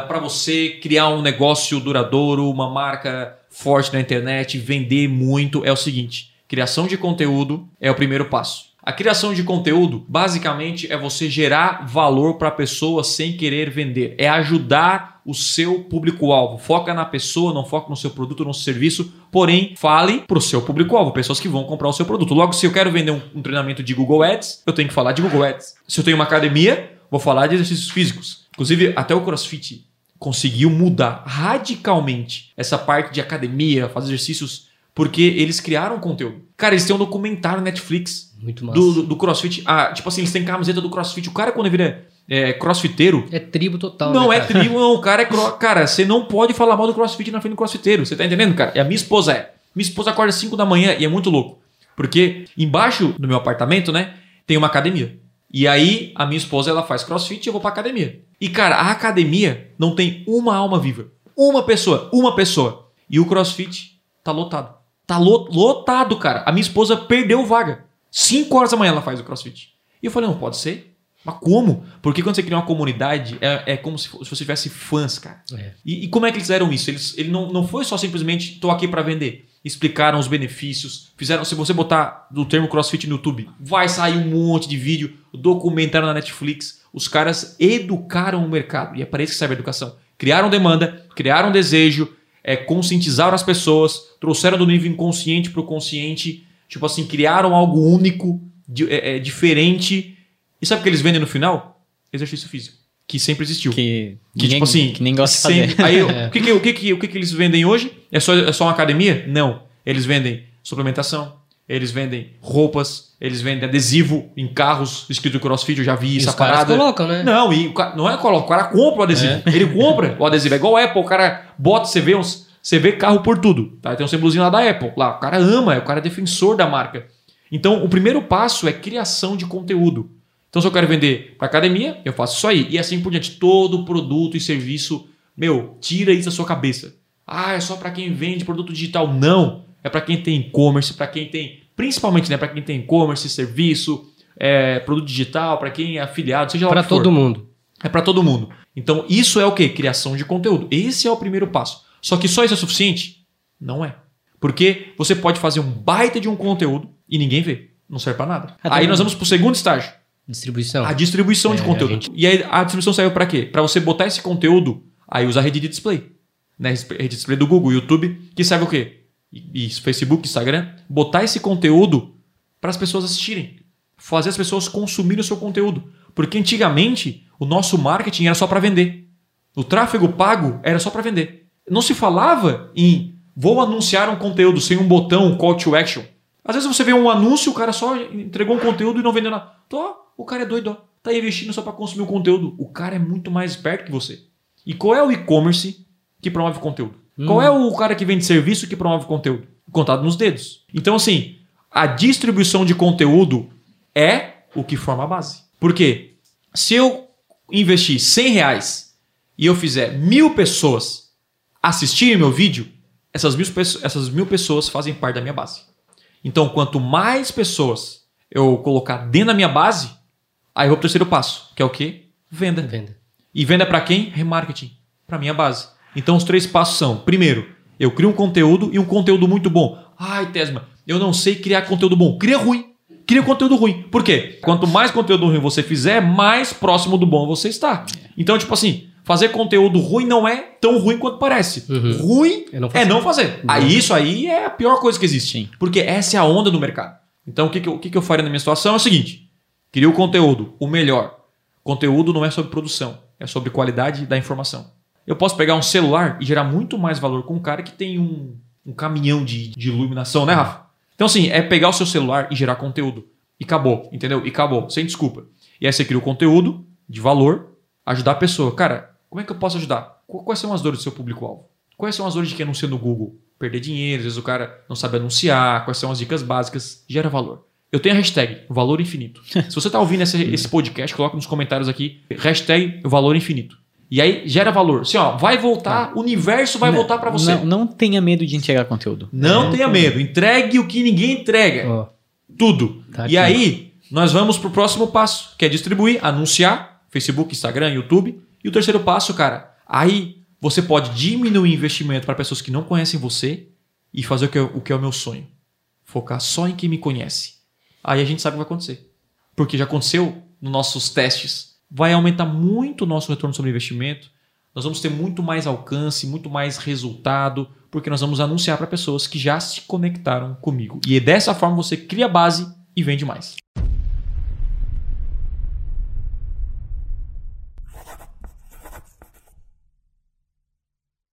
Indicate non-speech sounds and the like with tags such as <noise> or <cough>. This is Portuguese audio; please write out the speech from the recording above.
para você criar um negócio duradouro, uma marca forte na internet, vender muito, é o seguinte: criação de conteúdo é o primeiro passo. A criação de conteúdo, basicamente, é você gerar valor para a pessoa sem querer vender. É ajudar o seu público-alvo. Foca na pessoa, não foca no seu produto, no seu serviço. Porém, fale para o seu público-alvo, pessoas que vão comprar o seu produto. Logo, se eu quero vender um, um treinamento de Google Ads, eu tenho que falar de Google Ads. Se eu tenho uma academia, vou falar de exercícios físicos. Inclusive, até o CrossFit conseguiu mudar radicalmente essa parte de academia, fazer exercícios, porque eles criaram conteúdo. Cara, eles têm um documentário na Netflix Muito massa. do, do, do CrossFit. Ah, tipo assim, eles têm camiseta do CrossFit. O cara, quando vira é, crossfiteiro, É tribo total, não né, é tribo, não. O cara é. <laughs> Cro... Cara, você não pode falar mal do crossfit na frente do crossfiteiro. Você tá entendendo, cara? E a minha esposa é. Minha esposa acorda às 5 da manhã e é muito louco. Porque embaixo do meu apartamento, né, tem uma academia. E aí a minha esposa ela faz crossfit e eu vou pra academia. E cara, a academia não tem uma alma viva. Uma pessoa, uma pessoa. E o crossfit tá lotado. Tá lo- lotado, cara. A minha esposa perdeu vaga. 5 horas da manhã ela faz o crossfit. E eu falei, não pode ser. Mas como? Porque quando você cria uma comunidade, é, é como se, se você tivesse fãs, cara. É. E, e como é que eles fizeram isso? Eles, ele não, não foi só simplesmente tô aqui para vender. Explicaram os benefícios, fizeram. Se você botar do termo CrossFit no YouTube, vai sair um monte de vídeo, documentaram na Netflix. Os caras educaram o mercado. E é para isso que serve a educação. Criaram demanda, criaram desejo, é, conscientizaram as pessoas, trouxeram do nível inconsciente para o consciente. Tipo assim, criaram algo único, di- é, é, diferente. E sabe o que eles vendem no final? Exercício físico. Que sempre existiu. Que, Que, ninguém, tipo assim, que nem gosta de sempre- fazer. Aí, o, <laughs> que, que, o, que, que, o que, que eles vendem hoje? É só, é só uma academia? Não. Eles vendem suplementação, eles vendem roupas, eles vendem adesivo em carros escrito CrossFit, eu já vi E essa os caras parada. colocam, né? Não, e o ca- não é coloca, o cara compra o adesivo. Ele compra o adesivo. É igual a Apple, o cara bota, você vê uns. Você vê carro por tudo. Tá? Tem um símbolozinho lá da Apple. Lá, o cara ama, o cara é defensor da marca. Então, o primeiro passo é criação de conteúdo. Então, se eu quero vender para academia, eu faço isso aí. E assim por diante. Todo produto e serviço, meu, tira isso da sua cabeça. Ah, é só para quem vende produto digital. Não. É para quem tem e-commerce, para quem tem. Principalmente, né? Para quem tem e-commerce, serviço, é, produto digital, para quem é afiliado, seja lá Pra o que for. todo mundo. É para todo mundo. Então, isso é o que? Criação de conteúdo. Esse é o primeiro passo. Só que só isso é suficiente? Não é. Porque você pode fazer um baita de um conteúdo e ninguém vê. Não serve para nada. Ah, aí tem- nós vamos pro segundo estágio. Distribuição. A distribuição de É, conteúdo. a gente- E aí a distribuição serve para quê? Para você botar esse conteúdo, aí usa a rede de display. Né? Rede de display do Google, YouTube, que serve o quê? E- Isso, Facebook, Instagram. Botar esse conteúdo para as pessoas assistirem. Fazer as pessoas consumirem o seu conteúdo. Porque antigamente o nosso marketing era só para vender. O tráfego pago era só para vender. Não se falava em vou anunciar um conteúdo sem um botão, call to action. Às vezes você vê um anúncio, o cara só entregou um conteúdo e não vendeu nada. Tô, o cara é doido, ó. Tá investindo só para consumir o conteúdo. O cara é muito mais esperto que você. E qual é o e-commerce que promove conteúdo? Qual é o cara que vende serviço que promove conteúdo? Contado nos dedos. Então, assim, a distribuição de conteúdo é o que forma a base. Por quê? Se eu investir 100 reais e eu fizer mil pessoas assistirem meu vídeo, essas mil, essas mil pessoas fazem parte da minha base. Então, quanto mais pessoas eu colocar dentro da minha base, aí eu vou pro terceiro passo, que é o quê? Venda. Venda. E venda para quem? Remarketing. Para minha base. Então os três passos são: primeiro, eu crio um conteúdo e um conteúdo muito bom. Ai, Tesma, eu não sei criar conteúdo bom. Cria ruim. Cria conteúdo ruim. Por quê? Quanto mais conteúdo ruim você fizer, mais próximo do bom você está. Então, tipo assim, fazer conteúdo ruim não é tão ruim quanto parece. Uhum. Ruim É não é fazer. não fazer. Aí isso aí é a pior coisa que existe. Sim. Porque essa é a onda do mercado. Então, o que, que, eu, o que, que eu faria na minha situação é o seguinte: cria o conteúdo, o melhor. Conteúdo não é sobre produção, é sobre qualidade da informação. Eu posso pegar um celular e gerar muito mais valor com um cara que tem um, um caminhão de, de iluminação, né, Rafa? Então, assim, é pegar o seu celular e gerar conteúdo. E acabou, entendeu? E acabou, sem desculpa. E aí você cria o conteúdo de valor, ajudar a pessoa. Cara, como é que eu posso ajudar? Qu- Quais são as dores do seu público-alvo? Quais são as dores de quem anuncia no Google? Perder dinheiro, às vezes o cara não sabe anunciar, quais são as dicas básicas, gera valor. Eu tenho a hashtag valor infinito. <laughs> Se você está ouvindo esse, esse podcast, coloca nos comentários aqui, hashtag valor infinito. E aí gera valor. Assim, ó, vai voltar, o universo vai Não- voltar para você. Não, não tenha medo de entregar conteúdo. Não tenha medo, entregue o que ninguém entrega. Ó, Tudo. Tá e aqui. aí, nós vamos pro próximo passo, que é distribuir, anunciar, Facebook, Instagram, YouTube. E o terceiro passo, cara, Aí você pode diminuir o investimento para pessoas que não conhecem você e fazer o que, é, o que é o meu sonho. Focar só em quem me conhece. Aí a gente sabe o que vai acontecer. Porque já aconteceu nos nossos testes. Vai aumentar muito o nosso retorno sobre investimento. Nós vamos ter muito mais alcance, muito mais resultado, porque nós vamos anunciar para pessoas que já se conectaram comigo. E dessa forma você cria base e vende mais.